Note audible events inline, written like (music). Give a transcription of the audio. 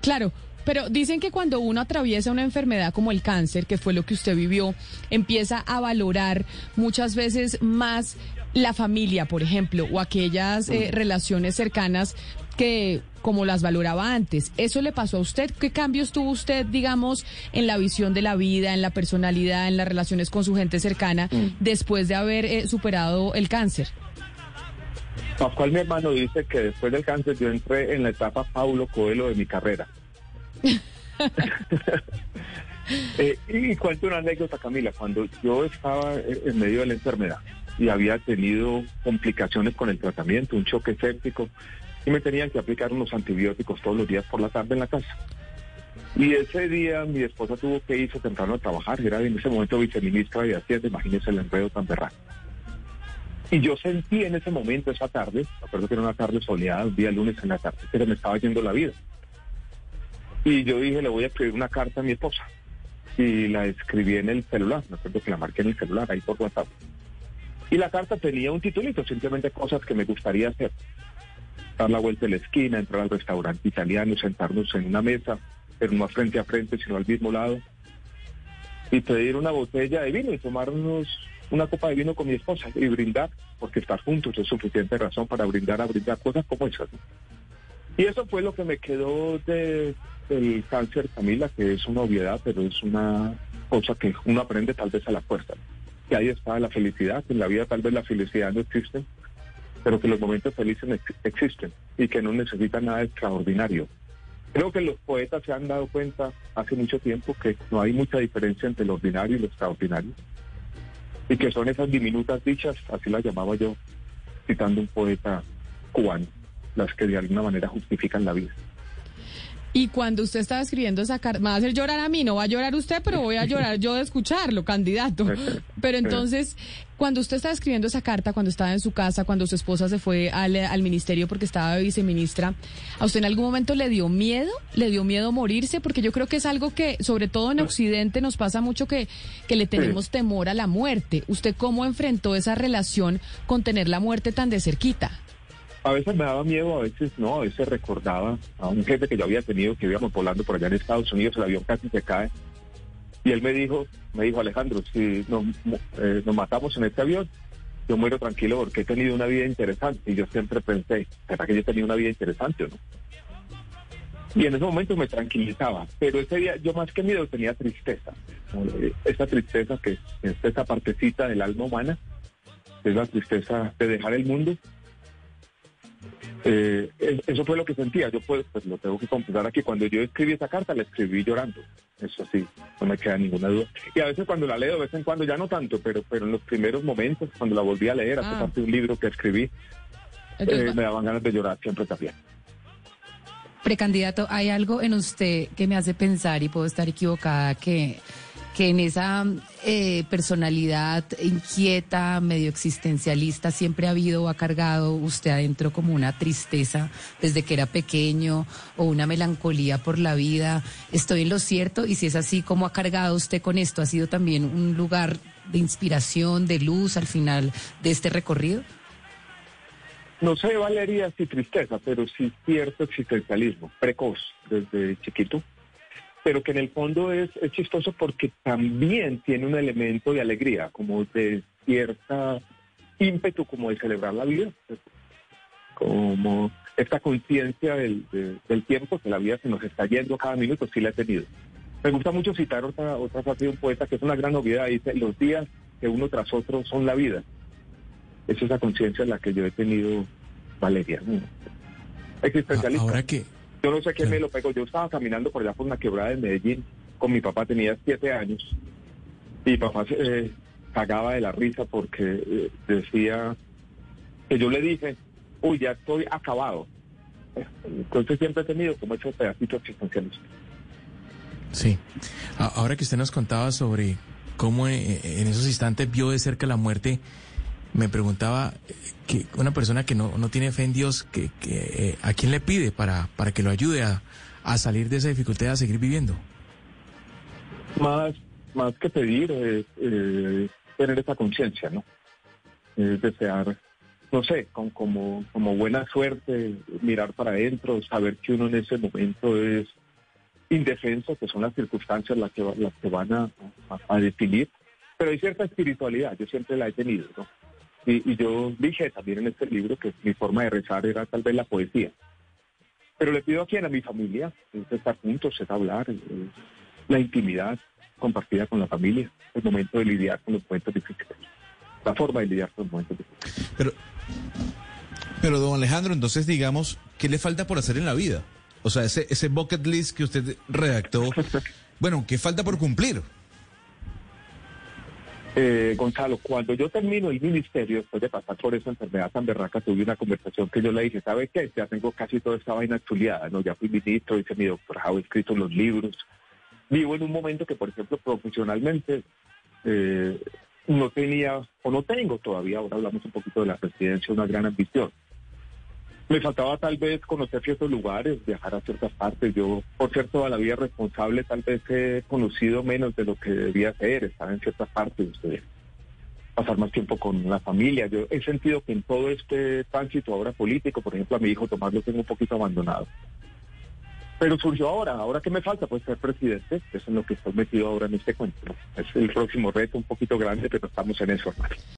Claro, pero dicen que cuando uno atraviesa una enfermedad como el cáncer, que fue lo que usted vivió, empieza a valorar muchas veces más la familia, por ejemplo, o aquellas eh, Mm. relaciones cercanas que como las valoraba antes. ¿Eso le pasó a usted? ¿Qué cambios tuvo usted, digamos, en la visión de la vida, en la personalidad, en las relaciones con su gente cercana, Mm. después de haber eh, superado el cáncer? Pascual, mi hermano, dice que después del cáncer yo entré en la etapa Paulo Coelho de mi carrera. (laughs) Eh, y cuento una anécdota, Camila. Cuando yo estaba eh, en medio de la enfermedad y había tenido complicaciones con el tratamiento, un choque séptico, y me tenían que aplicar unos antibióticos todos los días por la tarde en la casa. Y ese día mi esposa tuvo que irse temprano a trabajar, era en ese momento viceministra de Hacienda, imagínese el enredo tan berraco. Y yo sentí en ese momento, esa tarde, me acuerdo que era una tarde soleada, un día lunes en la tarde, pero me estaba yendo la vida. Y yo dije, le voy a escribir una carta a mi esposa. Y la escribí en el celular, me acuerdo que la marqué en el celular, ahí por WhatsApp. Y la carta tenía un titulito, simplemente cosas que me gustaría hacer. Dar la vuelta de la esquina, entrar al restaurante italiano, sentarnos en una mesa, pero no frente a frente, sino al mismo lado. Y pedir una botella de vino y tomarnos una copa de vino con mi esposa y brindar, porque estar juntos es suficiente razón para brindar a brindar cosas como esas. Y eso fue lo que me quedó de, del cáncer, Camila, que es una obviedad, pero es una cosa que uno aprende tal vez a la fuerza. Que ahí está la felicidad, en la vida tal vez la felicidad no existe, pero que los momentos felices ex- existen y que no necesitan nada extraordinario. Creo que los poetas se han dado cuenta hace mucho tiempo que no hay mucha diferencia entre lo ordinario y lo extraordinario y que son esas diminutas dichas, así las llamaba yo, citando un poeta cubano, las que de alguna manera justifican la vida. Y cuando usted estaba escribiendo esa carta, me va a hacer llorar a mí, no va a llorar usted, pero voy a llorar yo de escucharlo, candidato. Pero entonces, cuando usted estaba escribiendo esa carta, cuando estaba en su casa, cuando su esposa se fue al, al ministerio porque estaba viceministra, ¿a usted en algún momento le dio miedo? ¿Le dio miedo morirse? Porque yo creo que es algo que, sobre todo en Occidente, nos pasa mucho que, que le tenemos temor a la muerte. ¿Usted cómo enfrentó esa relación con tener la muerte tan de cerquita? A veces me daba miedo, a veces no, a veces recordaba a un jefe que yo había tenido que íbamos volando por allá en Estados Unidos, el avión casi se cae. Y él me dijo, me dijo Alejandro, si nos, eh, nos matamos en este avión, yo muero tranquilo porque he tenido una vida interesante. Y yo siempre pensé, ¿será que yo he tenido una vida interesante o no? Y en ese momento me tranquilizaba, pero ese día yo más que miedo tenía tristeza. Esa tristeza que es esa partecita del alma humana, es la tristeza de dejar el mundo eh, es- eso fue lo que sentía. Yo pues, pues lo tengo que confesar aquí. Cuando yo escribí esa carta, la escribí llorando. Eso sí, no me queda ninguna duda. Y a veces cuando la leo, de vez en cuando, ya no tanto, pero, pero en los primeros momentos, cuando la volví a leer, hace Ah. parte de un libro que escribí, eh, me daban ganas de llorar siempre también. Precandidato, hay algo en usted que me hace pensar, y puedo estar equivocada, que, que en esa eh, personalidad inquieta, medio existencialista, siempre ha habido o ha cargado usted adentro como una tristeza desde que era pequeño o una melancolía por la vida. ¿Estoy en lo cierto? Y si es así, ¿cómo ha cargado usted con esto? ¿Ha sido también un lugar de inspiración, de luz al final de este recorrido? No sé, Valeria, si tristeza, pero sí cierto existencialismo, precoz desde chiquito, pero que en el fondo es, es chistoso porque también tiene un elemento de alegría, como de cierta ímpetu, como de celebrar la vida, como esta conciencia del, de- del tiempo, que la vida se nos está yendo cada minuto, sí la he tenido. Me gusta mucho citar otra, otra frase de un poeta que es una gran novedad, dice, los días que uno tras otro son la vida. Es esa conciencia en la que yo he tenido, Valeria. Existencialista. Ahora que, Yo no sé quién me lo pegó. Yo estaba caminando por allá por una quebrada de Medellín con mi papá, tenía siete años. Y mi papá se eh, cagaba de la risa porque eh, decía que yo le dije, uy, ya estoy acabado. Entonces siempre he tenido como esos pedacitos existenciales. sí, ahora que usted nos contaba sobre cómo eh, en esos instantes vio de cerca la muerte, me preguntaba eh, que una persona que no, no tiene fe en Dios, que, que, eh, ¿a quién le pide para, para que lo ayude a, a salir de esa dificultad a seguir viviendo? Más, más que pedir, es eh, tener esa conciencia, ¿no? Es desear, no sé, con, como, como buena suerte, mirar para adentro, saber que uno en ese momento es indefenso, que son las circunstancias las que, las que van a, a, definir, pero hay cierta espiritualidad, yo siempre la he tenido, ¿no? Y, yo dije también en este libro que mi forma de rezar era tal vez la poesía. Pero le pido a quien, a mi familia, es estar juntos, es hablar, la intimidad compartida con la familia, el momento de lidiar con los momentos difíciles, la forma de lidiar con los momentos difíciles. Pero, pero don Alejandro, entonces digamos, ¿qué le falta por hacer en la vida? O sea, ese, ese bucket list que usted redactó, (laughs) bueno, ¿qué falta por cumplir? Eh, Gonzalo, cuando yo termino el ministerio, después de pasar por esa enfermedad tan berraca, tuve una conversación que yo le dije, ¿sabe qué? Ya tengo casi toda esta vaina estudiada, ¿no? Ya fui ministro, hice mi doctorado, he escrito los libros. Vivo en un momento que, por ejemplo, profesionalmente eh, no tenía, o no tengo todavía, ahora hablamos un poquito de la presidencia, una gran ambición. Me faltaba tal vez conocer ciertos lugares, viajar a ciertas partes. Yo, por ser toda la vida responsable, tal vez he conocido menos de lo que debía ser, estar en ciertas partes, pasar más tiempo con la familia. Yo he sentido que en todo este tránsito ahora político, por ejemplo, a mi hijo Tomás lo tengo un poquito abandonado. Pero surgió ahora, ahora que me falta, pues ser presidente, eso es en lo que estoy metido ahora en este cuento. Es el próximo reto, un poquito grande, pero estamos en eso, hermano.